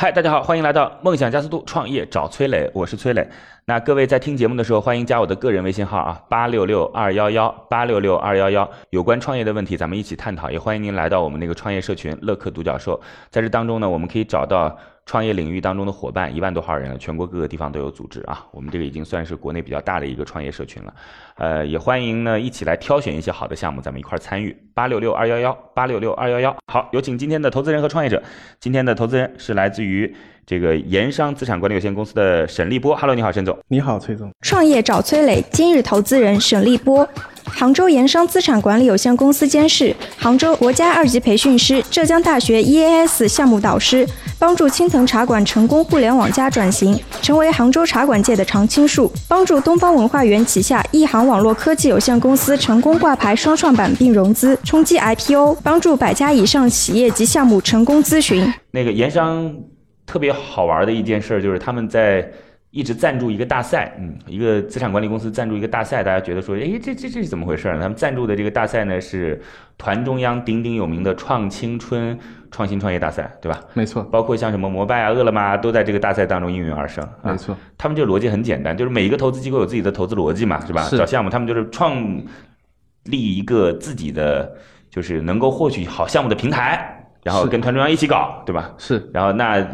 嗨，大家好，欢迎来到梦想加速度创业找崔磊，我是崔磊。那各位在听节目的时候，欢迎加我的个人微信号啊，八六六二幺幺八六六二幺幺，有关创业的问题咱们一起探讨。也欢迎您来到我们那个创业社群乐客独角兽，在这当中呢，我们可以找到创业领域当中的伙伴，一万多号人了，全国各个地方都有组织啊。我们这个已经算是国内比较大的一个创业社群了。呃，也欢迎呢一起来挑选一些好的项目，咱们一块儿参与。八六六二幺幺八六六二幺幺，好，有请今天的投资人和创业者。今天的投资人是来自于这个盐商资产管理有限公司的沈立波。Hello，你好，沈总。你好，崔总。创业找崔磊，今日投资人沈立波，杭州盐商资产管理有限公司监事，杭州国家二级培训师，浙江大学 EAS 项目导师，帮助青藤茶馆成功互联网加转型，成为杭州茶馆界的常青树，帮助东方文化园旗下一航网络科技有限公司成功挂牌双创板并融资，冲击 IPO，帮助百家以上企业及项目成功咨询。那个盐商特别好玩的一件事就是他们在一直赞助一个大赛，嗯，一个资产管理公司赞助一个大赛，大家觉得说，哎，这这这是怎么回事呢？他们赞助的这个大赛呢是团中央鼎鼎有名的创青春创新创业大赛，对吧？没错，包括像什么摩拜啊、饿了么啊，都在这个大赛当中应运而生。啊没错，他们这个逻辑很简单，就是每一个投资机构有自己的投资逻辑嘛，是吧？是找项目，他们就是创立一个自己的，就是能够获取好项目的平台，然后跟团中央一起搞，对吧？是然后那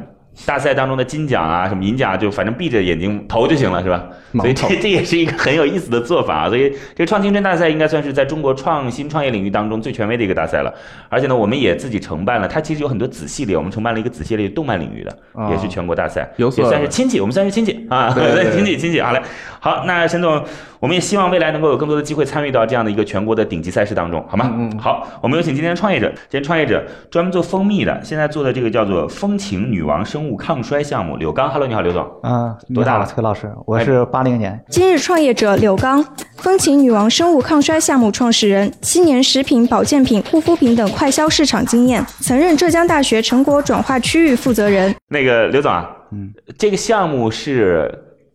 大赛当中的金奖啊、什么银奖啊，就反正闭着眼睛投就行了，是吧？所以这 这也是一个很有意思的做法啊。所以这个创青春大赛应该算是在中国创新创业领域当中最权威的一个大赛了。而且呢，我们也自己承办了，它其实有很多子系列，我们承办了一个子系列动漫领域的，哦也是全国大赛，有所也算是亲戚，我们算是亲戚啊，对 对对亲戚亲戚。好嘞，好，那沈总，我们也希望未来能够有更多的机会参与到这样的一个全国的顶级赛事当中，好吗？嗯嗯好，我们有请今天的创业者，今天创业者专门做蜂蜜的，现在做的这个叫做风情女王生物抗衰项目，柳刚，Hello，你好，刘总。啊，多大了崔老师，我是八零年，今日创业者柳刚，风情女王生物抗衰项目创始人，七年食品、保健品、护肤品等快销市场经验，曾任浙江大学成果转化区域负责人。那个刘总啊，嗯，这个项目是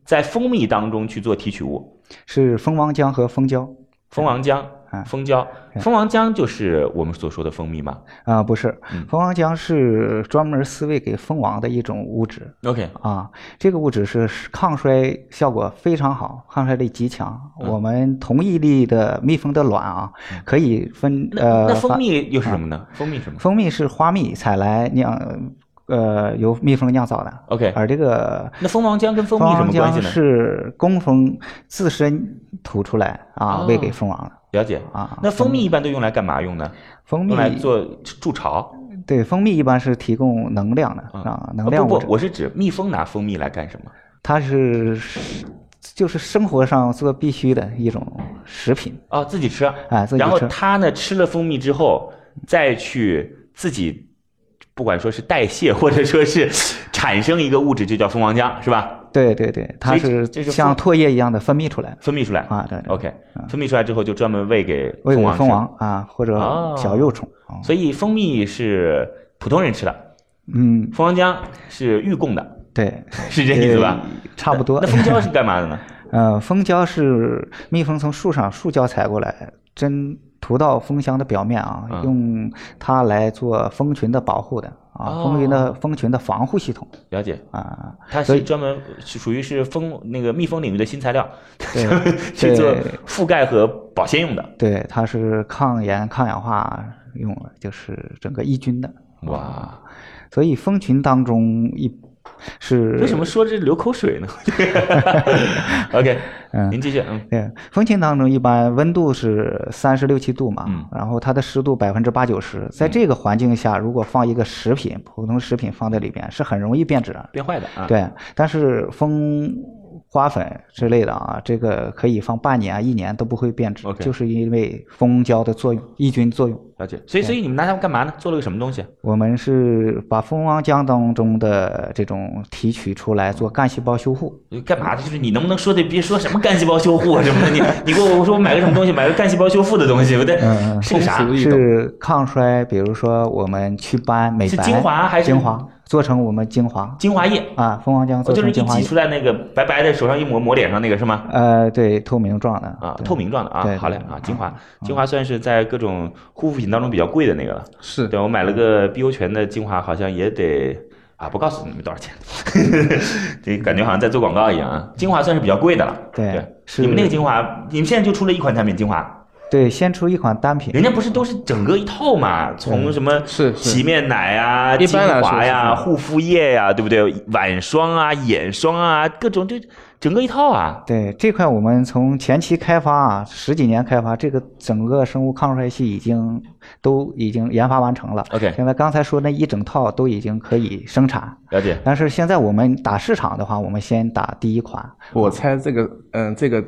在蜂蜜当中去做提取物，是蜂王浆和蜂胶蜂王浆、啊蜂胶，嗯蜂王浆就是我们所说的蜂蜜吗。啊，不是嗯，蜂王浆是专门饲喂给蜂王的一种物质 OK，啊，这个物质是抗衰效果非常好，抗衰力极强。嗯我们同一粒的蜜蜂的卵啊，可以分那呃，那蜂蜜又是什么呢？蜂蜜什么蜂蜜是花蜜采来酿，呃，由蜜蜂酿造的。？OK，而这个那蜂王浆跟蜂蜂蜜什么关系呢？是工蜂自身吐出来啊哦，喂给蜂王的。了解。啊，那蜂蜜一般都用来干嘛用呢？蜂蜜用来做筑巢对蜂蜜一般是提供能量的嗯啊，啊能量物质，。不不，我是指蜜蜂拿蜂蜜来干什么？它是就是生活上做必须的一种食品哦，自己吃。啊，自己然后。它呢吃了蜂蜜之后，再去自己，不管说是代谢或者说是产生一个物质，就叫蜂王浆，是吧？对对对，它是这是像唾液一样的分泌出来分泌出来啊，对对 OK，分泌出来之后就专门喂给喂给蜂王吃。蜂王啊或者哦小幼虫啊，所以蜂蜜是普通人吃的，嗯，蜂王浆是御供的，对，是这意思吧？呃差不多那。蜂胶是干嘛的呢？呃，蜂胶是蜜蜂从树上树胶采过来，真涂到蜂箱的表面啊，嗯用它来做蜂群的保护的啊，哦蜂群的蜂群的防护系统了解，啊。它是专门属于是蜂那个蜜蜂领域的新材料，对 去做覆盖和保鲜用的。对，它是抗炎抗氧化用的，就是整个抑菌的。哇，所以蜂群当中一是为什么说这流口水呢？OK，嗯您继续，嗯，对，蜂群当中一般温度是三十六七度嘛，嗯然后它的湿度百分之八九十，在这个环境下，如果放一个食品，普通食品放在里边，是很容易变质。变坏的啊。，对，但是蜂花粉之类的啊，这个可以放半年、一年都不会变质 OK 就是因为蜂胶的作用，抑菌作用。了解。所以所以你们拿它干嘛呢？做了个什么东西？我们是把蜂王浆当中的这种提取出来做干细胞修护。干嘛的？就是你能不能说的别说什么干细胞修护啊什么的，你你给我我说我买个什么东西，买个干细胞修复的东西，不对嗯嗯是个啥？是抗衰，比如说我们祛斑、美白，是精华还是精华？做成我们精华。精华液，啊，蜂王浆做成精华液。挤出来那个白白的，手上一抹抹脸上那个是吗？呃，对，透明状的。啊，透明状的啊，对好嘞啊，精华，精华算是在各种护肤品当中比较贵的那个了。是。对我买了个碧欧泉的精华，好像也得啊，不告诉你们多少钱，这感觉好像在做广告一样啊。精华算是比较贵的了。对。是。你们那个精华，你们现在就出了一款产品精华，对，先出一款单品，人家不是都是整个一套嘛？从什么是是洗面奶啊、精华呀、是护肤液呀，对不对？晚霜啊、眼霜啊，各种就整个一套啊。对这块，我们从前期开发啊，十几年开发，这个整个生物抗衰系已经都已经研发完成了。OK 现在刚才说那一整套都已经可以生产，了解。但是现在我们打市场的话，我们先打第一款。我猜这个，嗯，这个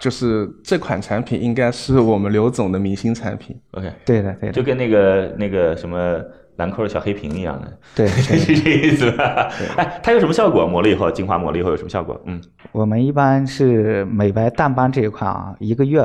就是这款产品应该是我们刘总的明星产品。OK，对的，对的，就跟那个那个什么兰蔻的小黑瓶一样的，对对 是这意思吧？哎，它有什么效果？抹了以后，精华抹了以后有什么效果？嗯，我们一般是美白淡斑这一块啊，一个月，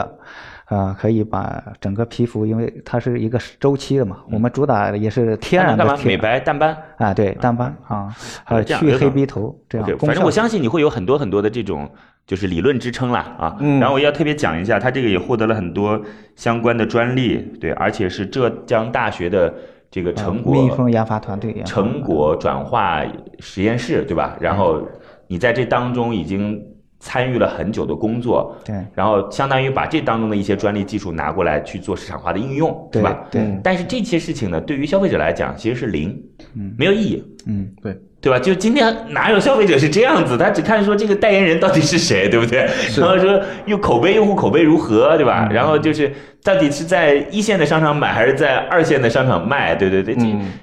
呃，可以把整个皮肤，因为它是一个周期的嘛，我们主打的也是天然的？美白淡斑。啊，对淡斑啊，还有去黑鼻头这样。反正我相信你会有很多很多的这种就是理论支撑啦啊。嗯然后我要特别讲一下，他这个也获得了很多相关的专利，对，而且是浙江大学的这个成果、啊蜜蜂研发团队成果转化实验室，对吧？然后你在这当中已经参与了很久的工作，对然后相当于把这当中的一些专利技术拿过来去做市场化的应用，对吧？对嗯但是这些事情呢，对于消费者来讲其实是零，嗯没有意义，嗯，对，对吧？就今天哪有消费者是这样子？他只看说这个代言人到底是谁，对不对？然后说又口碑用户口碑如何，对吧？然后就是到底是在一线的商场买还是在二线的商场卖？对对对，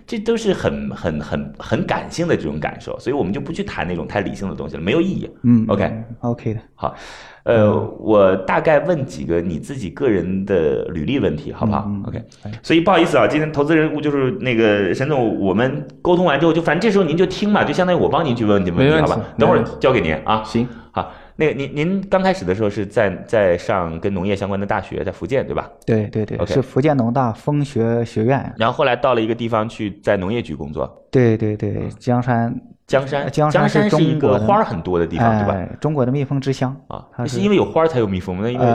这、都是很很很很感性的这种感受，所以我们就不去谈那种太理性的东西了，没有意义。嗯 OK OK 的，好，呃，我大概问几个你自己个人的履历问题，好不好、嗯嗯 o k 哎。所以不好意思啊，今天投资人物就是那个沈总，我们沟通完之后，就反正这时候您就听嘛，就相当于我帮您去问问题好吧？等会儿交给您啊。行，好，那个您您刚开始的时候是在在上跟农业相关的大学，在福建对吧？对对对是福建农大风学学院，然后后来到了一个地方去，在农业局工作，对对对，江山江山，江山是一中国花儿很多的地方，对吧？哎，中国的蜜蜂之乡啊，它是是因为有花儿才有蜜蜂吗？那因为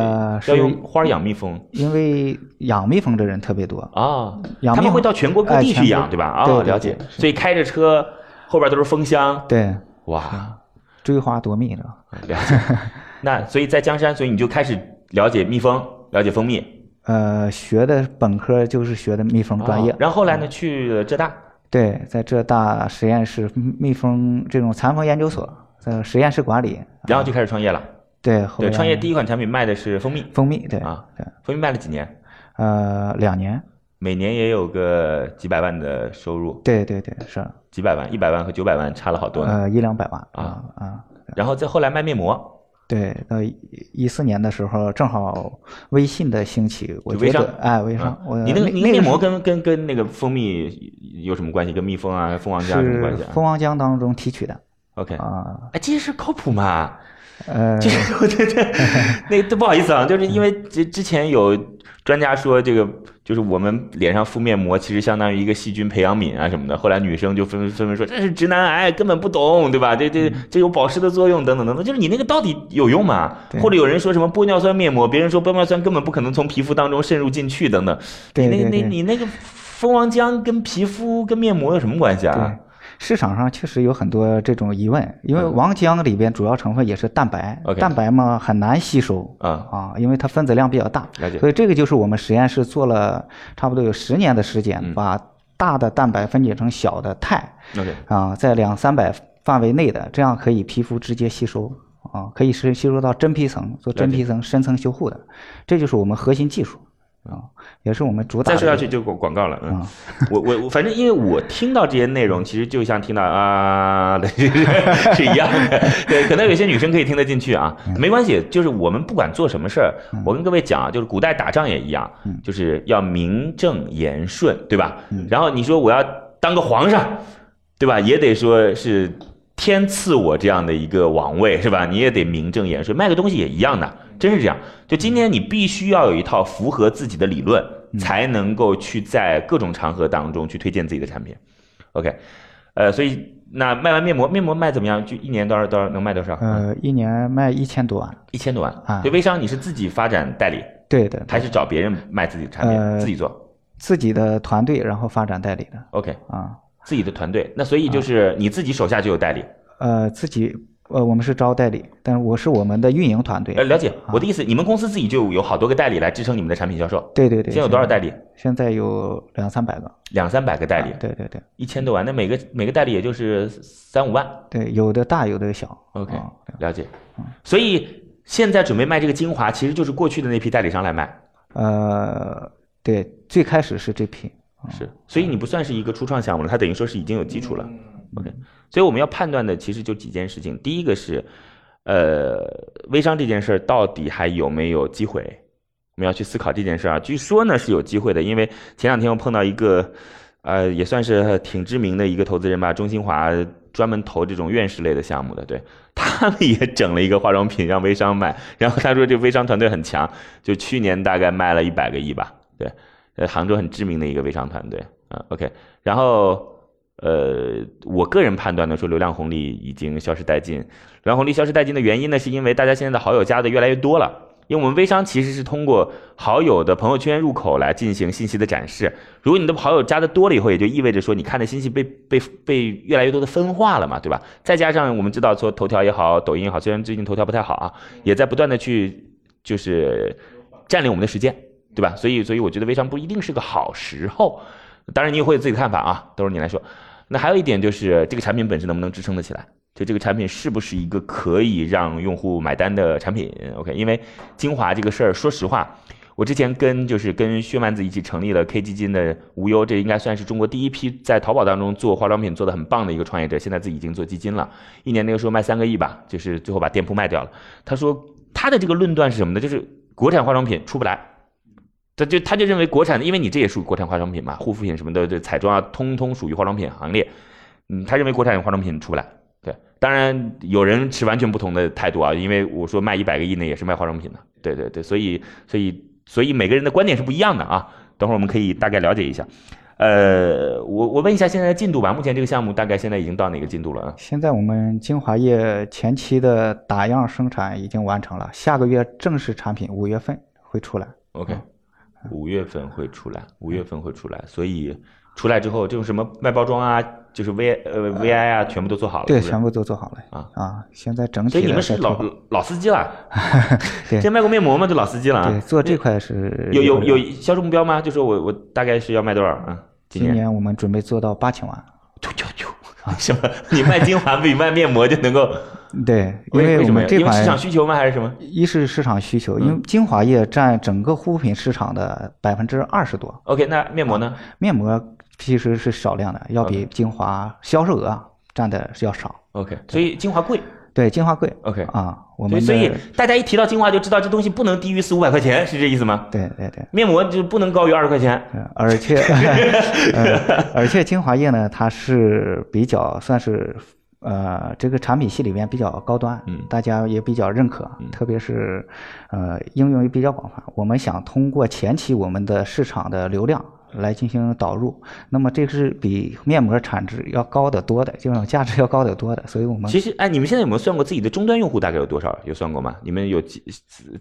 要用花儿养蜜蜂因为养蜜蜂的人特别多，啊，他们会到全国各地去养，对吧？啊，了解。所以开着车后边都是蜂箱，对，哇，追花夺蜜的。了解。那所以在江山，所以你就开始了解蜜蜂，了解蜂蜜呃，学的本科就是学的蜜蜂专业啊，然后后来呢，去了浙大，对，在浙大实验室蜜蜂这种蚕蜂研究所，在实验室管理，然后就开始创业了。对，后对，创业第一款产品卖的是蜂蜜蜂蜜，对啊对，蜂蜜卖了几年？呃，两年，每年也有个几百万的收入，对对对，是，几百万，一百万和九百万差了好多呢。呃，一两百万啊。啊啊，然后再后来卖面膜，对，到一四年的时候，正好微信的兴起，我微商。觉得，哎，微商啊，我你那个你那个面膜跟跟跟那个蜂蜜有什么关系？跟蜜蜂啊、蜂王浆有什么关系蜂王浆当中提取的？OK，啊，哎，这是靠谱吗？呃，这个 对对，那都不好意思啊，就是因为之之前有专家说这个就是我们脸上敷面膜，其实相当于一个细菌培养皿啊什么的。后来女生就纷纷纷说这是直男癌，根本不懂，对吧？这这这有保湿的作用等等等等，就是你那个到底有用吗？或者有人说什么玻尿酸面膜，别人说玻尿酸根本不可能从皮肤当中渗入进去等等。你那那对对对你那个蜂王浆跟皮肤跟面膜有什么关系啊对？，市场上确实有很多这种疑问，因为王浆里边主要成分也是蛋白嗯蛋白嘛很难吸收啊。啊，因为它分子量比较大所以这个就是我们实验室做了差不多有十年的时间，嗯。把大的蛋白分解成小的肽啊，在两三百范围内的，这样可以皮肤直接吸收啊，可以是吸收到真皮层，做真皮层深层修护的，这就是我们核心技术。啊，也是我们主打。再说下去就广广告了。嗯啊，我我我反正因为我听到这些内容，其实就像听到啊的是 是一样的。对，可能有些女生可以听得进去啊，没关系。就是我们不管做什么事儿，我跟各位讲啊，就是古代打仗也一样，就是要名正言顺，对吧？然后你说我要当个皇上，对吧？也得说是天赐我这样的一个王位，是吧？你也得名正言顺。卖个东西也一样的，真是这样。就今天你必须要有一套符合自己的理论，才能够去在各种场合当中去推荐自己的产品。OK，呃，所以那卖完面膜，面膜卖怎么样？就一年多少多少能卖多少？呃，一年卖一千多万。一千多万啊就微商你是自己发展代理，对的，还是找别人卖自己的产品，呃自己做自己的团队，然后发展代理的？OK，啊。自己的团队。那所以就是你自己手下就有代理。呃，自己呃，我们是招代理，但是我是我们的运营团队。呃，了解我的意思，你们公司自己就有好多个代理来支撑你们的产品销售。对对对。现在有多少代理？现在有两三百个。两三百个代理，对对对一千多万，那每个每个代理也就是三五万。对，有的大，有的小。OK，啊了解。所以现在准备卖这个精华，其实就是过去的那批代理商来卖。呃，对，最开始是这批。啊是，所以你不算是一个初创项目了，它等于说是已经有基础了。OK，所以我们要判断的其实就几件事情，第一个是，呃，微商这件事儿到底还有没有机会？我们要去思考这件事儿啊。据说呢是有机会的，因为前两天我碰到一个，呃，也算是挺知名的一个投资人吧，中新华专门投这种院士类的项目的，对他们也整了一个化妆品让微商卖，然后他说这微商团队很强，就去年大概卖了一百个亿吧，对。呃，杭州很知名的一个微商团队啊，OK，然后呃，我个人判断呢，说流量红利已经消失殆尽。流量红利消失殆尽的原因呢，是因为大家现在的好友加的越来越多了。因为我们微商其实是通过好友的朋友圈入口来进行信息的展示。如果你的好友加的多了以后，也就意味着说你看的信息被被被越来越多的分化了嘛，对吧？再加上我们知道说头条也好，抖音也好，虽然最近头条不太好啊，也在不断的去就是占领我们的时间。对吧？所以，所以我觉得微商不一定是个好时候。当然，你也会有自己的看法啊，都是你来说。那还有一点就是，这个产品本身能不能支撑得起来？就这个产品是不是一个可以让用户买单的产品？OK，因为精华这个事儿，说实话，我之前跟就是跟薛蛮子一起成立了 K 基金的无忧，这应该算是中国第一批在淘宝当中做化妆品做的很棒的一个创业者，现在自己已经做基金了，一年那个时候卖三个亿吧，就是最后把店铺卖掉了。他说他的这个论断是什么呢？就是国产化妆品出不来。他就他就认为国产的，因为你这也属于国产化妆品嘛，护肤品什么的，这彩妆啊，通通属于化妆品行列。嗯，他认为国产化妆品出不来。对，当然有人持完全不同的态度啊，因为我说卖一百个亿呢，也是卖化妆品的。对对对，所以所以所以每个人的观点是不一样的啊。等会儿我们可以大概了解一下。呃，我我问一下现在的进度吧，目前这个项目大概现在已经到哪个进度了啊？现在我们精华液前期的打样生产已经完成了，下个月正式产品五月份会出来。OK，五月份会出来，五月份会出来，所以出来之后，这种什么外包装啊，就是 V 呃 VI 啊，全部都做好了，对，全部都做好了啊啊！现在整体所以你们是老老司机了，对之前卖过面膜嘛，就老司机了啊。对做这块是有有有有销售目标吗？就说我我大概是要卖多少啊？今年我们准备做到八千万。就就就什么？你卖精华比卖面膜就能够？对，因我为什么呀？们这款市场需求吗？还是什么？一是市场需求，因为嗯精华液占整个护肤品市场的百分之二十多，OK，那面膜呢？面膜其实是少量的，要比精华销售额占的是要少。OK，所以精华贵。对，精华贵 OK，啊，我们所以大家一提到精华就知道这东西不能低于四五百块钱，是这意思吗？对对对。面膜就不能高于二十块钱。呃而且，呃，而且精华液呢，它是比较算是呃这个产品系里面比较高端，嗯大家也比较认可，特别是呃应用也比较广泛。我们想通过前期我们的市场的流量来进行导入，那么这个是比面膜产值要高得多的，这种价值要高得多的，所以我们其实，哎，你们现在有没有算过自己的终端用户大概有多少？有算过吗？你们有几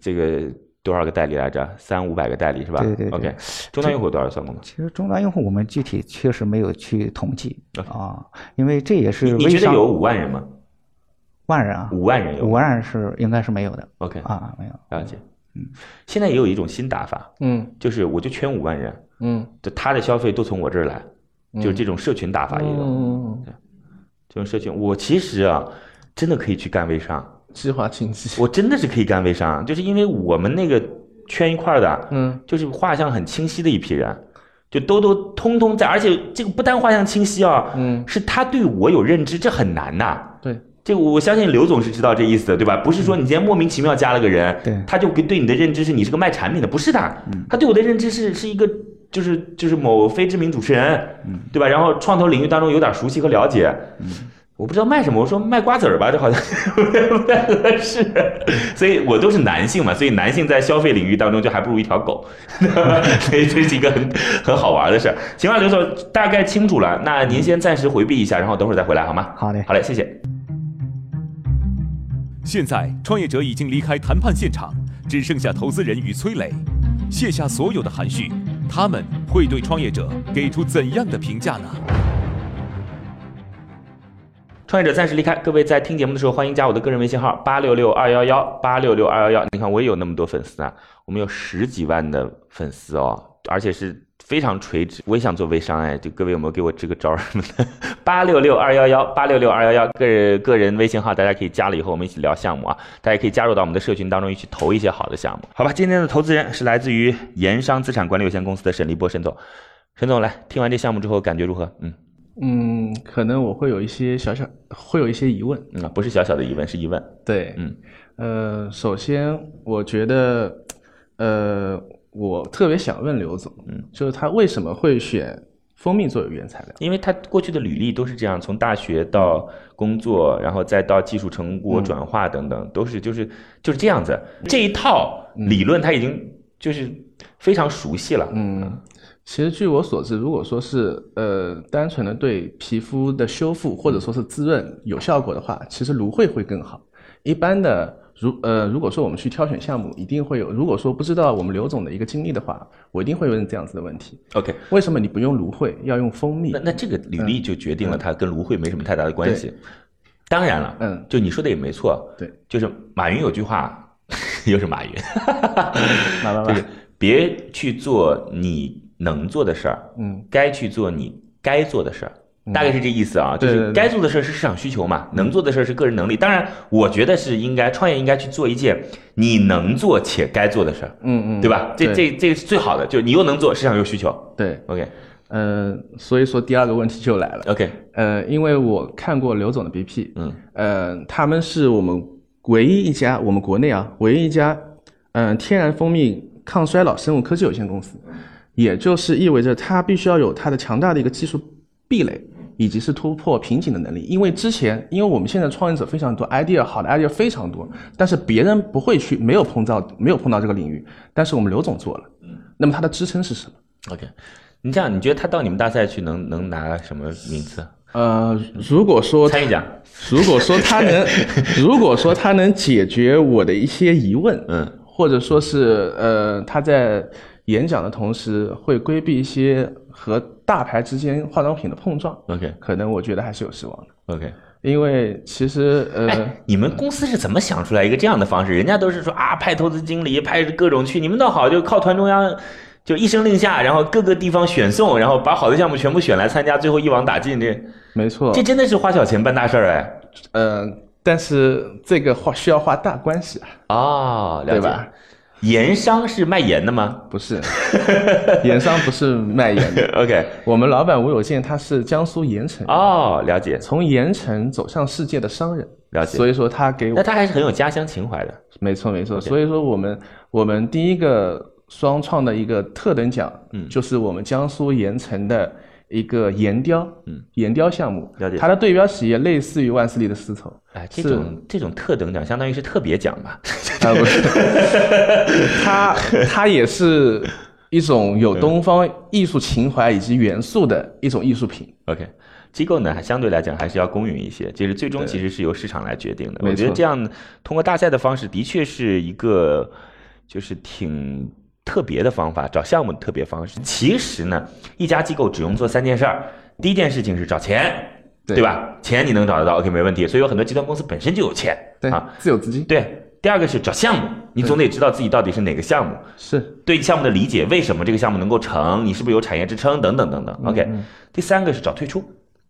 这个多少个代理来着？三五百个代理是吧？对对对 OK，终端用户多少算过吗？其实终端用户我们具体确实没有去统计啊，因为这也是你觉得有五万人吗？万人啊，五万人有五万人是应该是没有的 OK，啊，没有。了解。嗯，现在也有一种新打法，嗯就是我就圈五万人，嗯就他的消费都从我这儿来，就是这种社群打法也有。嗯，这种社群，我其实啊，真的可以去干微商，计划经济，我真的是可以干微商，就是因为我们那个圈一块儿的，嗯，就是画像很清晰的一批人，就都都通通在，而且这个不单画像清晰啊，嗯是他对我有认知，这很难呐。对，这个我相信刘总是知道这意思的，对吧？不是说你今天莫名其妙加了个人，对。他就给对你的认知是你是个卖产品的，不是的，他对我的认知是是一个就是就是某非知名主持人，对吧？然后创投领域当中有点熟悉和了解，我不知道卖什么，我说卖瓜子儿吧，这好像 不太合适，所以我都是男性嘛，所以男性在消费领域当中就还不如一条狗，所以这是一个很很好玩的事儿。行了，刘总大概清楚了，那您先暂时回避一下，然后等会儿再回来好吗？好嘞好嘞，谢谢。现在，创业者已经离开谈判现场，只剩下投资人与崔磊，卸下所有的含蓄，他们会对创业者给出怎样的评价呢？创业者暂时离开，各位在听节目的时候，欢迎加我的个人微信号八六六二幺幺八六六二幺幺。你看我也有那么多粉丝啊，我们有十几万的粉丝哦，而且是非常垂直。我也想做微商哎，就各位有没有给我支个招什么的？八六六二幺幺八六六二幺幺个人个人微信号，大家可以加了以后，我们一起聊项目啊。大家可以加入到我们的社群当中，一起投一些好的项目。好吧，今天的投资人是来自于盐商资产管理有限公司的沈立波沈总。沈总来，听完这项目之后感觉如何？嗯嗯，可能我会有一些小小，会有一些疑问。嗯，不是小小的疑问，是疑问。对，嗯，呃，首先我觉得，呃，我特别想问刘总，嗯，就是他为什么会选蜂蜜作为原材料？因为他过去的履历都是这样，从大学到工作，然后再到技术成果转化等等，都是就是就是这样子。这一套理论他已经就是非常熟悉了。嗯，其实据我所知，如果说是呃单纯的对皮肤的修复或者说是滋润有效果的话，其实芦荟会更好。一般的如呃如果说我们去挑选项目，一定会有。如果说不知道我们刘总的一个经历的话，我一定会问这样子的问题：OK，为什么你不用芦荟，要用蜂蜜那？那这个履历就决定了它跟芦荟没什么太大的关系。当然了，嗯就你说的也没错，对，就是马云有句话，又是马云，马 爸就是爸，别去做你能做的事儿，嗯，该去做你该做的事儿。大概是这意思啊，就是该做的事儿是市场需求嘛，能做的事儿是个人能力。当然，我觉得是应该创业应该去做一件你能做且该做的事儿，嗯嗯，对吧？这这这个是最好的，就是你又能做，市场有需求。对，OK。呃，所以说第二个问题就来了，OK，呃，因为我看过刘总的 BP，嗯。呃，他们是我们唯一一家，我们国内啊，唯一一家，嗯、天然蜂蜜抗衰老生物科技有限公司，也就是意味着它必须要有它的强大的一个技术壁垒，以及是突破瓶颈的能力。因为之前，因为我们现在创业者非常多，idea 好的 idea 非常多，但是别人不会去，没有碰到，没有碰到这个领域，但是我们刘总做了，那么它的支撑是什么？OK，你这样你觉得他到你们大赛去能能拿什么名次？呃，如果说参与奖？如果说他能，如果说他能解决我的一些疑问，嗯，或者说是呃他在演讲的同时会规避一些和大牌之间化妆品的碰撞，OK 可能我觉得还是有希望的。OK，因为其实呃，哎，你们公司是怎么想出来一个这样的方式？人家都是说啊，派投资经理，派各种去，你们倒好，就靠团中央，就一声令下，然后各个地方选送，然后把好的项目全部选来参加，最后一网打尽。这没错这，真的是花小钱办大事儿哎。呃，但是这个花需要花大关系啊，哦，了解对吧？盐商是卖盐的吗？不是，盐商不是卖盐的？OK，我们老板吴有健他是江苏盐城哦，了解。从盐城走向世界的商人，了解。所以说他给我那他还是很有家乡情怀的。没错没错，所以说我们我们第一个双创的一个特等奖，嗯。就是我们江苏盐城的一个岩雕，嗯，岩雕项目，了解。它的对标企业类似于万斯利的丝绸，哎，这种这种特等奖相当于是特别奖吧？啊不是，它 它也是一种有东方艺术情怀以及元素的一种艺术品，OK，机构呢，还相对来讲还是要公允一些，就是最终其实是由市场来决定的。我觉得这样通过大赛的方式，的确是一个就是挺特别的方法，找项目的特别方式。其实呢，一家机构只用做三件事儿，第一件事情是找钱，对对吧？钱你能找得到，OK 没问题。所以有很多集团公司本身就有钱，对啊，，自有资金，对。第二个是找项目，你总得知道自己到底是哪个项目，是对项目的理解，为什么这个项目能够成，你是不是有产业支撑等等等等。OK，第三个是找退出，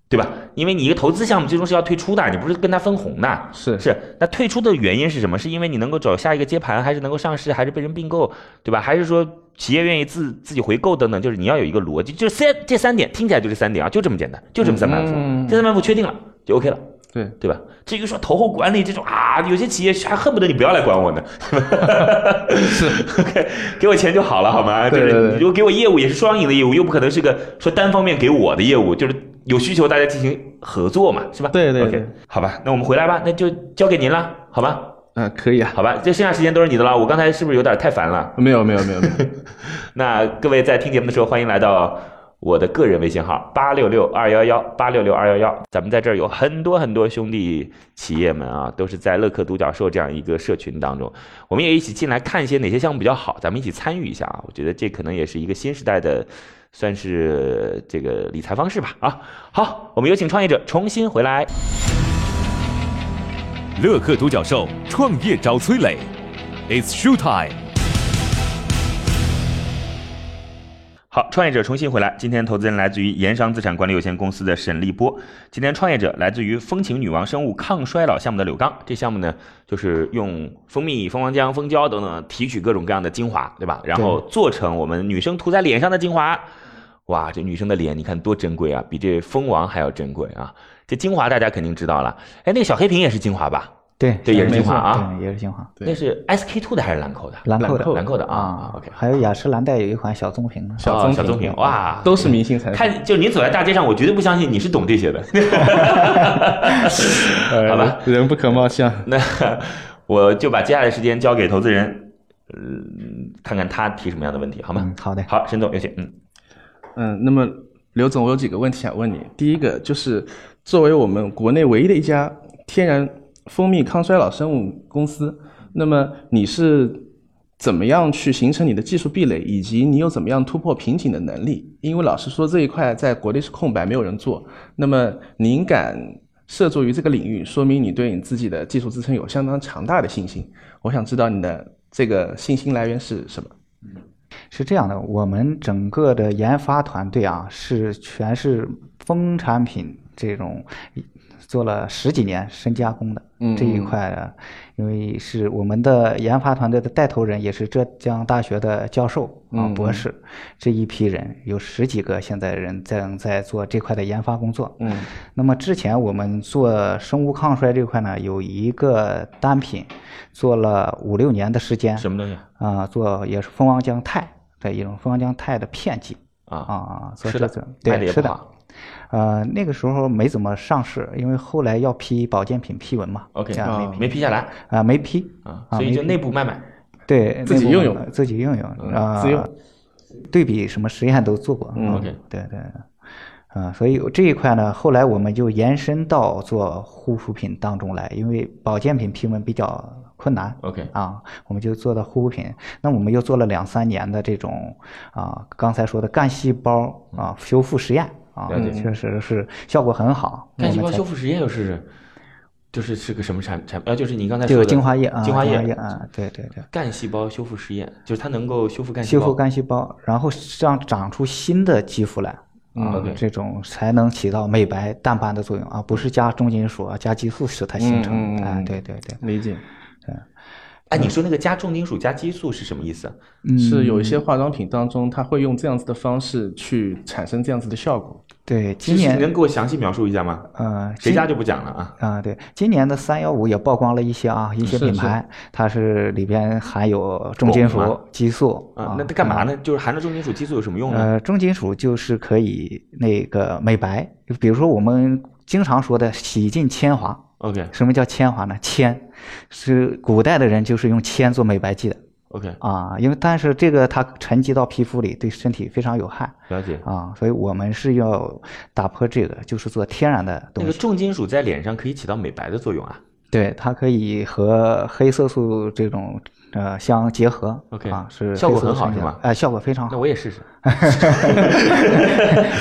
对吧？因为你一个投资项目最终是要退出的，你不是跟他分红的。是是，那退出的原因是什么？是因为你能够找下一个接盘，还是能够上市，还是被人并购，对吧？还是说企业愿意自自己回购等等？就是你要有一个逻辑，就是三这三点听起来就是三点啊，就这么简单，就这么三板斧，嗯这三板斧确定了就 OK 了。对，对吧？至于说投后管理这种啊，有些企业还恨不得你不要来管我呢，是 OK，给我钱就好了，好吗？对对对就是你如果给我业务也是双赢的业务，又不可能是个说单方面给我的业务，就是有需求大家进行合作嘛，是吧？对对 OK，好吧，那我们回来吧，那就交给您了，好吧？嗯，可以啊。好吧，这剩下时间都是你的了。我刚才是不是有点太烦了？没有没有没有没有，那各位在听节目的时候，欢迎来到我的个人微信号八六六二幺幺八六六二幺幺。咱们在这儿有很多很多兄弟企业们啊，都是在乐客独角兽这样一个社群当中，我们也一起进来看一些哪些项目比较好，咱们一起参与一下啊。我觉得这可能也是一个新时代的，算是这个理财方式吧。啊，好，我们有请创业者重新回来。乐客独角兽创业找崔磊，It's show time。好，创业者重新回来。今天投资人来自于盐商资产管理有限公司的沈立波，今天创业者来自于风情女王生物抗衰老项目的柳刚。这项目呢，就是用蜂蜜、蜂王浆、蜂胶等等提取各种各样的精华，对吧？然后做成我们女生涂在脸上的精华。哇，这女生的脸你看多珍贵啊，比这蜂王还要珍贵啊！这精华大家肯定知道了，哎，那个小黑瓶也是精华吧？对对也是精华啊对，也是精华，对那是 SK two 的还是兰蔻的？兰蔻的兰蔻的啊。OK，还有雅诗兰黛有一款小棕瓶小棕瓶小棕瓶，哇，都是明星产品。看，就你走在大街上，我绝对不相信你是懂这些的。呃好吧，人不可貌相。那我就把接下来的时间交给投资人，嗯，看看他提什么样的问题，好吗？嗯，好的，好，沈总有请。嗯，嗯，那么刘总，我有几个问题想问你。第一个就是，作为我们国内唯一的一家天然蜂蜜抗衰老生物公司，那么你是怎么样去形成你的技术壁垒，以及你有怎么样突破瓶颈的能力？因为老实说，这一块在国内是空白，没有人做。那么您敢涉足于这个领域，说明你对你自己的技术支撑有相当强大的信心。我想知道你的这个信心来源是什么？是这样的，我们整个的研发团队啊，是全是蜂产品这种做了十几年深加工的嗯这一块的，因为是我们的研发团队的带头人也是浙江大学的教授啊嗯博士，这一批人有十几个现在人正在做这块的研发工作。嗯那么之前我们做生物抗衰这块呢，有一个单品做了五六年的时间，什么东西啊、做也是蜂王浆肽的一种蜂王浆肽的片剂啊？啊，做吃的这个对是的。呃，那个时候没怎么上市，因为后来要批保健品批文嘛 OK，没批下来啊，没批啊，啊所以就内部卖卖。对，自己用用自己用用嗯啊，自用对比什么实验都做过。嗯 OK 对对，啊，所以这一块呢，后来我们就延伸到做护肤品当中来，因为保健品批文比较困难。OK，啊，我们就做到护肤品。那我们又做了两三年的这种啊，刚才说的干细胞啊修复实验啊了解，确实是效果很好。干细胞修复实验又是，就是是个什么产产？呃，就是你刚才就是说的精华液啊，精华液啊，对对对。干细胞修复实验，就是它能够修复干细胞修。复干细胞，然后让长出新的肌肤来。嗯啊这种才能起到美白淡斑的作用啊，不是加重金属啊，加激素使它形成。嗯嗯嗯哎，嗯对对对，理解。对哎，你说那个加重金属加激素是什么意思是有一些化妆品当中，它会用这样子的方式去产生这样子的效果。对今就是年能给我详细描述一下吗？呃，谁家就不讲了啊。啊，对，今年的三幺五也曝光了一些啊，一些是是品牌，它是里边含有重金属、激素啊，那它干嘛呢？就是含着重金属激素有什么用呢？呃，重金属就是可以那个美白，比如说我们经常说的洗尽铅华。OK 什么叫铅华呢？铅是古代的人就是用铅做美白剂的 OK，啊，因为但是这个它沉积到皮肤里，对身体非常有害了解。啊，所以我们是要打破这个，就是做天然的那个。重金属在脸上可以起到美白的作用啊。对，它可以和黑色素这种呃相结合 OK，啊，是效果很好是吗长哎，效果非常好。那我也试试。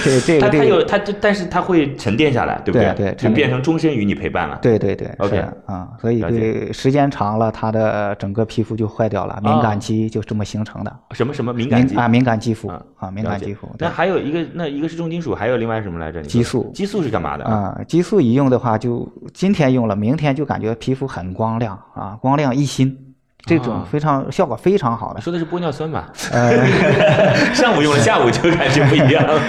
这这它它个这个，有它这，但是它会沉淀下来，对不对对就沉变成终身与你陪伴了。对对对 OK 是啊，所以对时间长了，它的整个皮肤就坏掉了，敏感肌就这么形成的。什么什么敏感肌啊，敏感肌肤啊啊，敏感肌肤。对那还有一个，那一个是重金属，还有另外什么来着？激素激素是干嘛的？啊，激素一用的话，就今天用了，明天就感觉皮肤很光亮啊，光亮一新，这种啊非常效果非常好的。说的是玻尿酸吧？呃，上午用了，下午就感觉不一样了。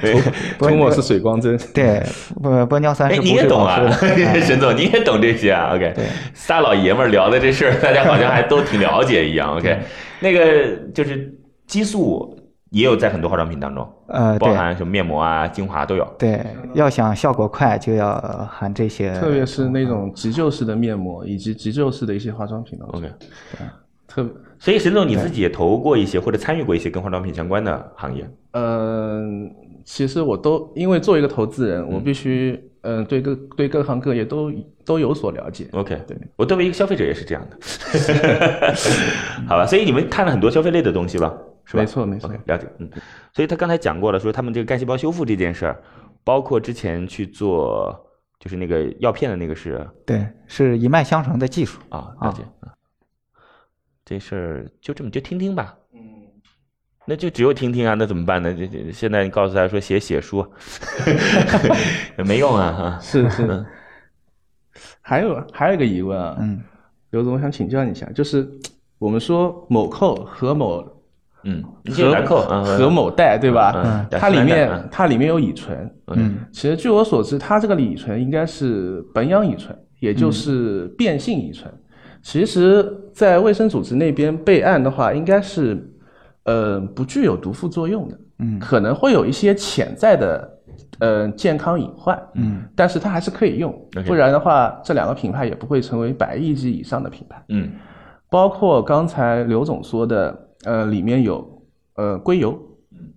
对，涂抹是水光针。对，玻玻尿酸哎，你也懂啊 沈总，你也懂这些啊？OK，仨老爷们儿聊的这事儿，大家好像还都挺了解一样。OK，那个就是激素也有在很多化妆品当中，呃，包含什么面膜啊、精华都有。对，要想效果快，就要含这些，特别是那种急救式的面膜以及急救式的一些化妆品当中 OK，特别所以沈总你自己也投过一些或者参与过一些跟化妆品相关的行业。嗯，其实我都因为作为一个投资人，我必须嗯对各对各行各业都都有所了解。OK，对，我作为一个消费者也是这样的，好吧？所以你们看了很多消费类的东西吧？是吧？没错没错 OK，了解，嗯。所以他刚才讲过了，说他们这个干细胞修复这件事儿，包括之前去做就是那个药片的那个是对，是一脉相承的技术。啊，了解。嗯这事儿就这么就听听吧。嗯，那就只有听听啊，那怎么办呢？这这现在你告诉他说写写书，没用啊哈。是是。还有还有一个疑问啊，嗯，刘总，我想请教你一下，就是我们说某扣和某嗯，你写兰蔻啊和某代对吧？它里面嗯。它里面有乙醇，嗯。其实据我所知，它这个乙醇应该是苯氧乙醇，也就是变性乙醇。其实，在卫生组织那边备案的话，应该是呃不具有毒副作用的，嗯。可能会有一些潜在的呃健康隐患，嗯，但是它还是可以用不然的话，这两个品牌也不会成为百亿级以上的品牌。嗯。包括刚才刘总说的，呃，里面有呃硅油，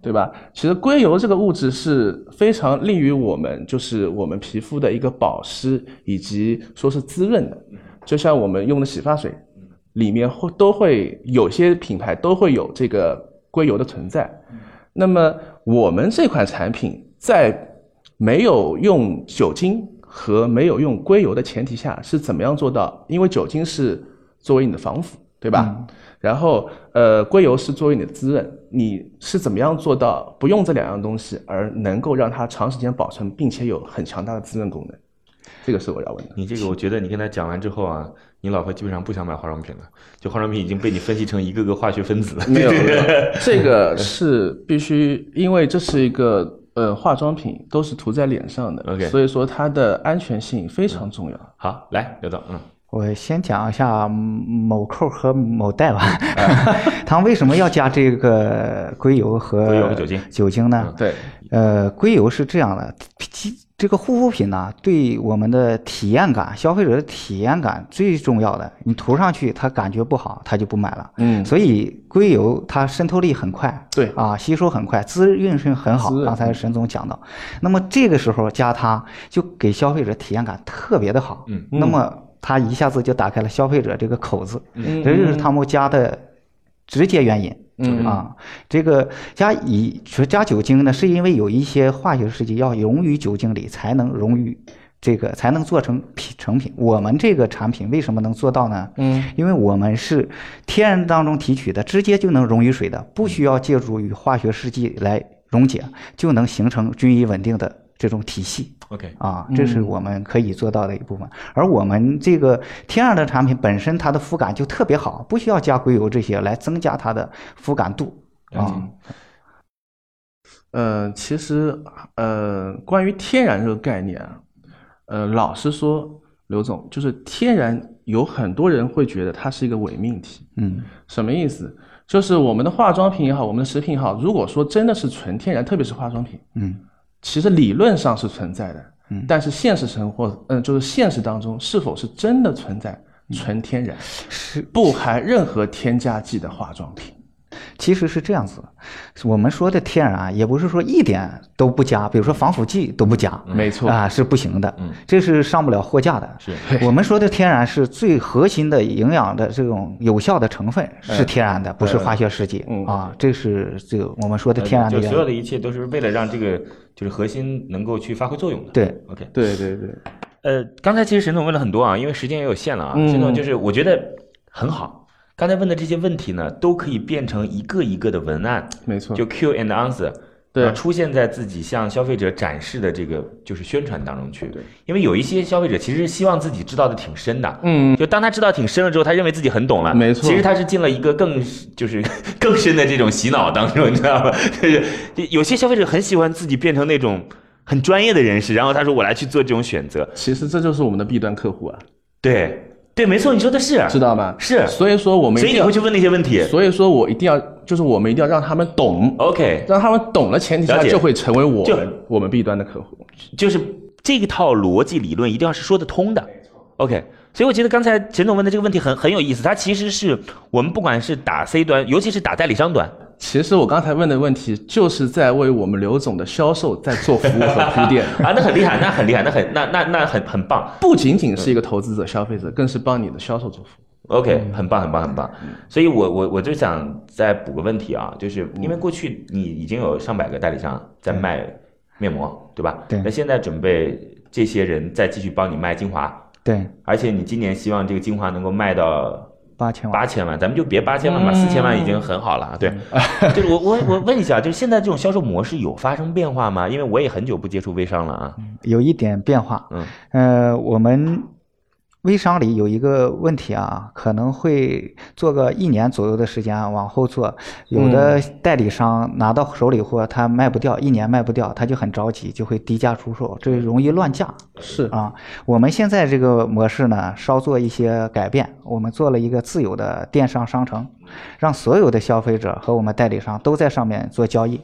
对吧？其实硅油这个物质是非常利于我们，就是我们皮肤的一个保湿以及说是滋润的。就像我们用的洗发水，里面会都会有些品牌都会有这个硅油的存在。那么我们这款产品在没有用酒精和没有用硅油的前提下，是怎么样做到？因为酒精是作为你的防腐，对吧？然后呃，硅油是作为你的滋润，你是怎么样做到不用这两样东西，而能够让它长时间保存，并且有很强大的滋润功能？这个是我要问的。你这个，我觉得你跟他讲完之后啊，你老婆基本上不想买化妆品了，就化妆品已经被你分析成一个个化学分子了。没有，没有，这个是必须，因为这是一个呃化妆品，都是涂在脸上的 OK 所以说它的安全性非常重要。好，来刘总，嗯我先讲一下某扣和某代吧，他们为什么要加这个硅油和酒精。酒精呢？对，呃，硅油是这样的，其这个护肤品呢，对我们的体验感、消费者的体验感最重要的。你涂上去，他感觉不好，他就不买了。嗯。所以硅油它渗透力很快，对。啊，吸收很快，滋润性很好刚才沈总讲到，那么这个时候加它，就给消费者体验感特别的好。嗯。那么它一下子就打开了消费者这个口子，嗯这就是他们加的直接原因。嗯啊，这个加乙说加酒精呢，是因为有一些化学试剂要溶于酒精里才能溶于这个才能做成品成品。我们这个产品为什么能做到呢？嗯，因为我们是天然当中提取的，直接就能溶于水的，不需要借助于化学试剂来溶解，就能形成均匀稳定的这种体系。，OK，啊，这是我们可以做到的一部分。而我们这个天然的产品本身，它的肤感就特别好，不需要加硅油这些来增加它的肤感度啊。呃，其实呃，关于天然这个概念啊，呃，老实说，刘总，就是天然有很多人会觉得它是一个伪命题。嗯什么意思？就是我们的化妆品也好，我们的食品也好，如果说真的是纯天然，特别是化妆品，嗯其实理论上是存在的，嗯但是现实生活，嗯、就是现实当中是否是真的存在纯天然，是不含任何添加剂的化妆品？其实是这样子，我们说的天然也不是说一点都不加，比如说防腐剂都不加，没错啊是不行的，嗯这是上不了货架的。是 我们说的天然是最核心的营养的这种有效的成分是天然的，不是化学试剂嗯啊，这是这个我们说的天然的就。所有的一切都是为了让这个就是核心能够去发挥作用的。对，OK。对对对，呃，刚才其实沈总问了很多啊，因为时间也有限了啊。嗯沈总就是我觉得很好，刚才问的这些问题呢，都可以变成一个一个的文案，没错，就 Q and answer，对。出现在自己向消费者展示的这个就是宣传当中去。对，因为有一些消费者其实希望自己知道的挺深的。嗯，就当他知道挺深了之后，他认为自己很懂了，没错。其实他是进了一个更就是更深的这种洗脑当中，你知道吗？就是有些消费者很喜欢自己变成那种很专业的人士，然后他说我来去做这种选择，其实这就是我们的弊端客户啊，对对，没错，你说的是，知道吗？是所以说我们一定要所以你会去问那些问题。所以说我一定要，就是我们一定要让他们懂，OK，让他们懂了前提下，就会成为我们我们 B 端的客户。就是这一套逻辑理论一定要是说得通的。OK，所以我觉得刚才陈总问的这个问题很很有意思，它其实是我们不管是打 C 端，尤其是打代理商端，其实我刚才问的问题，就是在为我们刘总的销售在做服务和铺垫，啊，那很厉害，那很厉害，那很那那那很很棒。不仅仅是一个投资者、消费者，更是帮你的销售做服务。OK，很棒，很棒，很棒。所以我我我就想再补个问题啊，就是因为过去你已经有上百个代理商在卖面膜，对吧？对那现在准备这些人再继续帮你卖精华，对，而且你今年希望这个精华能够卖到八千万。八千万，咱们就别八千万吧，四千万已经很好了。对，就是我我我问一下，就是现在这种销售模式有发生变化吗？因为我也很久不接触微商了啊。有一点变化。嗯，呃，我们微商里有一个问题啊，可能会做个一年左右的时间啊往后做。有的代理商拿到手里货，他卖不掉，一年卖不掉，他就很着急，就会低价出售，这容易乱价。是啊，我们现在这个模式呢，稍做一些改变，我们做了一个自有的电商商城，让所有的消费者和我们代理商都在上面做交易。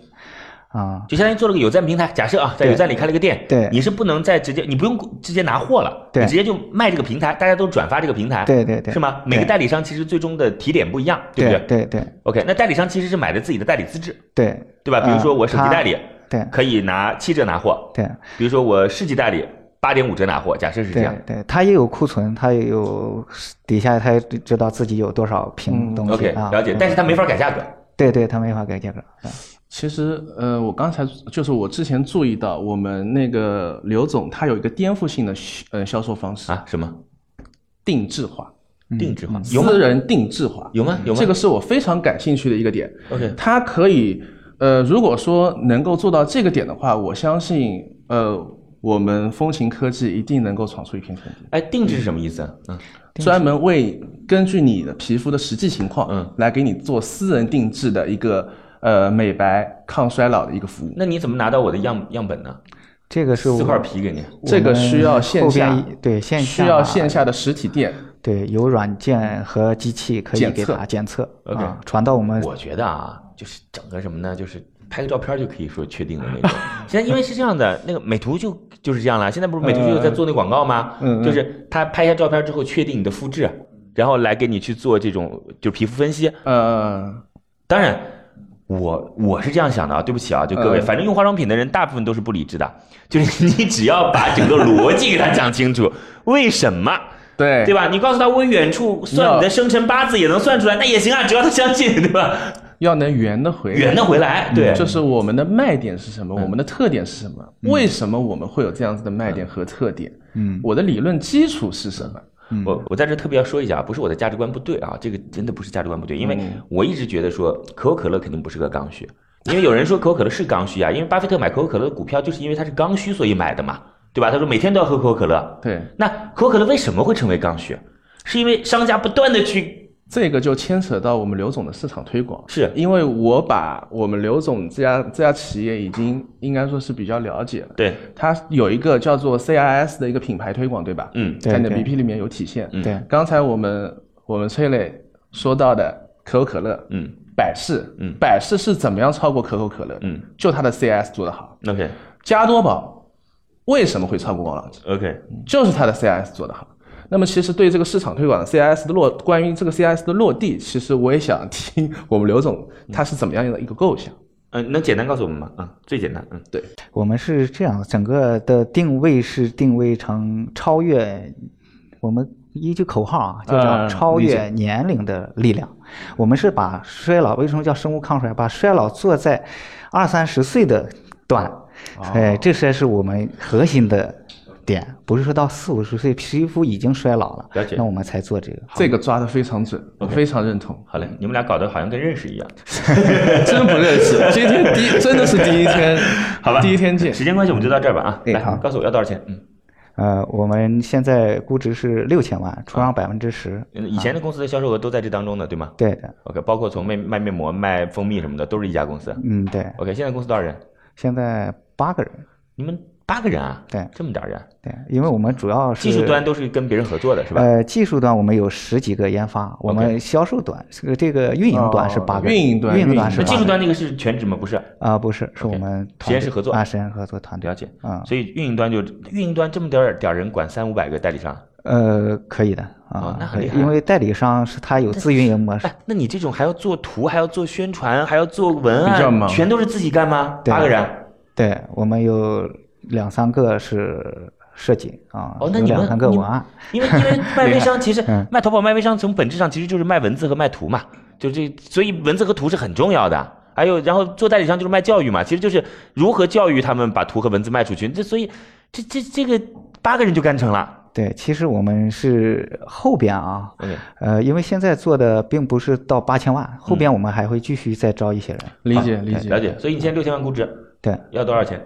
啊，就相当于做了个有赞平台。假设啊，在有赞里开了个店，对你是不能再直接，你不用直接拿货了，对你直接就卖这个平台，大家都转发这个平台，对对对是吗？每个代理商其实最终的提点不一样，对不对对对对 o k 那代理商其实是买的自己的代理资质，对对吧？比如说我手机代理对可以拿七折拿货，对比如说我市级代理八点五折拿货，假设是这样。对，他也有库存，他也有底下他也知道自己有多少瓶东西 OK，啊。了解，嗯但是他没法改价格。对对，他没法改价格。啊其实，呃，我刚才就是我之前注意到，我们那个刘总他有一个颠覆性的呃销售方式，啊？什么定制化，定制化？有私？人定制化，有吗？有吗？这个是我非常感兴趣的一个点。OK 它可以，呃，如果说能够做到这个点的话，我相信，呃，我们风行科技一定能够闯出一片天地。哎，定制是什么意思啊？嗯，专门为根据你的皮肤的实际情况，嗯，来给你做私人定制的一个呃美白抗衰老的一个服务。那你怎么拿到我的样样本呢？这个是我四块皮给你。这个需要线下对线下需要线下的实体店，对有软件和机器可以检测给它检测 OK 啊，传到我们我觉得啊，就是整个什么呢？就是拍个照片就可以说确定的那种。现在因为是这样的，那个美图就就是这样了。现在不是美图秀秀在做那广告吗？嗯嗯就是他拍下照片之后确定你的肤质，然后来给你去做这种就皮肤分析。呃，当然，我我是这样想的啊，对不起啊，就各位，嗯反正用化妆品的人大部分都是不理智的，就是 你只要把整个逻辑给他讲清楚，为什么？对对吧？你告诉他，我远处算你的生辰八字也能算出来，那也行啊，只要他相信，对吧？要能圆得回来，圆得回来，对，就是我们的卖点是什么？嗯我们的特点是什么？为什么我们会有这样子的卖点和特点？嗯我的理论基础是什么？我我在这特别要说一下，不是我的价值观不对啊，这个真的不是价值观不对，因为嗯。我一直觉得说可口可乐肯定不是个刚需，因为有人说可口可乐是刚需啊，因为巴菲特买可口可乐的股票就是因为它是刚需所以买的嘛，对吧？他说每天都要喝可口可乐，对，那可口可乐为什么会成为刚需？是因为商家不断的去这个就牵扯到我们刘总的市场推广，是因为我把我们刘总这家这家企业已经应该说是比较了解了。对，它有一个叫做 CIS 的一个品牌推广，对吧？嗯在你的 BP 里面有体现。嗯对刚才我们我们崔磊说到的可口可乐，嗯百事，嗯百事是怎么样超过可口可乐？嗯就它的 CIS 做得好。，OK 加多宝为什么会超过王老吉？OK，就是它的 CIS 做得好。那么其实对这个市场推广的 CIS 的落，关于这个 CIS 的落地，其实我也想听 我们刘总他是怎么样的一个构想。嗯，能简单告诉我们吗？嗯，最简单。嗯，对，我们是这样，整个的定位是定位成超越我们一句口号啊，就叫呃超越年龄的力量。我们是把衰老，为什么叫生物抗衰？把衰老做在二三十岁的段，哦哎，这才是我们核心的点，不是说到四五十岁皮肤已经衰老了，了解那我们才做这个。这个抓的非常准，我非常认同。好嘞，你们俩搞得好像跟认识一样。真不认识，今天第一真的是第一天，好吧第一天见。时间关系，我们就到这儿吧啊。来，哎好告诉我要多少钱？嗯，呃，我们现在估值是六千万，出让百分之十。以前的公司的销售额都在这当中的，对吗对的，？OK，包括从卖卖面膜、卖蜂蜜什么的，都是一家公司。嗯，对，OK，现在公司多少人？现在八个人。你们八个人啊？对这么点儿人，对，因为我们主要是技术端都是跟别人合作的，是吧？呃，技术端我们有十几个研发，我们销售端这个这个运营端是八个运营端运营端运营那技术端那个是全职吗？不是，啊，不是，是我们实验室合作啊，实验室合作团队了解。啊，所以运营端就运营端这么点儿点儿人管三五百个代理商，呃，可以的哦啊，那很厉害因为代理商是他有自运营模式，哎，那你这种还要做图，还要做宣传，还要做文案，比较忙全都是自己干吗？对八个人，对我们有两三个是设计啊，哦那你们有两三个文案，因为因为 卖微商其实嗯卖淘宝卖微商从本质上其实就是卖文字和卖图嘛，就这，所以文字和图是很重要的。还有，然后做代理商就是卖教育嘛，其实就是如何教育他们把图和文字卖出去。这所以这这这个八个人就干成了。对，其实我们是后边啊呃，因为现在做的并不是到八千万，嗯后边我们还会继续再招一些人，理解理解了解。所以你现在六千万估值，对，要多少钱？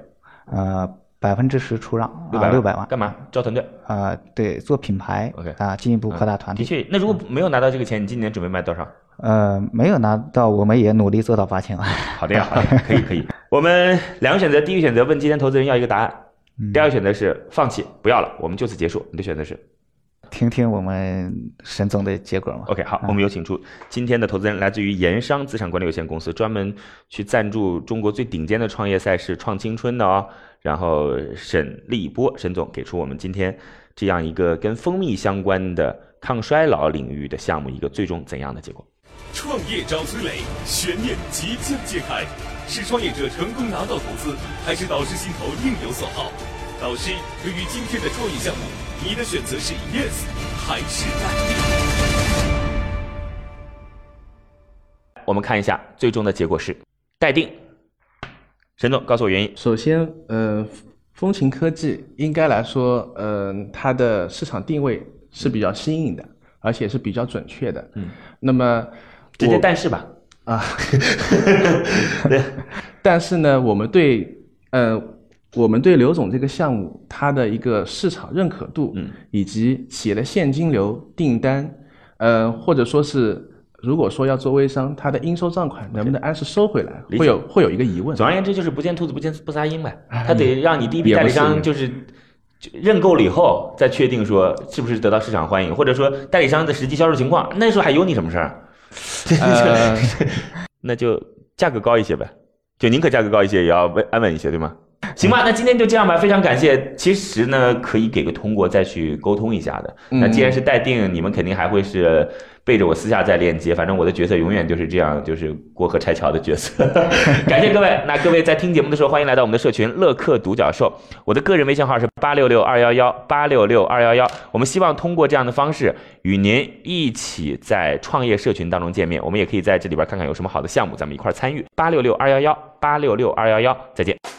呃，百分之十出让六百，六百万，干嘛？招团队。啊，对，做品牌 OK 啊，进一步扩大团队。的确，那如果没有拿到这个钱，你今年准备卖多少？呃，没有拿到，我们也努力做到八千万。好的呀，好的，可以可以。我们两个选择，第一个选择问今天投资人要一个答案，第二个选择是放弃，不要了，我们就此结束。你的选择是听听我们沈总的结果嘛。OK，好，我们有请出今天的投资人，来自于盐商资产管理有限公司，专门去赞助中国最顶尖的创业赛事“创青春”的哦。然后沈立波，沈总给出我们今天这样一个跟蜂蜜相关的抗衰老领域的项目一个最终怎样的结果？创业找崔磊，悬念即将揭开，是创业者成功拿到投资，还是导师心头另有所好？导师，对于今天的创业项目，你的选择是 yes 还是 no？我们看一下最终的结果是待定。沈总告诉我原因。首先，呃，风琴科技应该来说，嗯、它的市场定位是比较新颖的，而且是比较准确的。嗯，那么直接但是吧，啊，但是呢，我们对呃，我们对刘总这个项目它的一个市场认可度，嗯，以及企业的现金流订单，呃，或者说是如果说要做微商，它的应收账款能不能按时收回来，会有会有一个疑问。总而言之就是不见兔子不见不撒鹰呗，他得让你第一批代理商就是认购了以后，再确定说是不是得到市场欢迎，或者说代理商的实际销售情况，那时候还有你什么事儿？呃，那就价格高一些呗，就宁可价格高一些，也要稳安稳一些，对吗？行吧，那今天就这样吧，非常感谢。其实呢，可以给个通过再去沟通一下的。那既然是待定，你们肯定还会是背着我私下再链接，反正我的角色永远就是这样，就是过河拆桥的角色。感谢各位，那各位在听节目的时候，欢迎来到我们的社群乐客独角兽。我的个人微信号是八六六二幺幺八六六二幺幺。我们希望通过这样的方式，与您一起在创业社群当中见面。我们也可以在这里边看看有什么好的项目，咱们一块儿参与。八六六二幺幺八六六二幺幺，再见。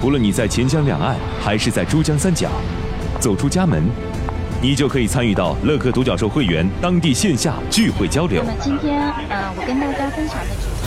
无论你在钱江两岸还是在珠江三角，走出家门，你就可以参与到乐客独角兽会员当地线下聚会交流那。么今天，呃，我跟大家分享的主题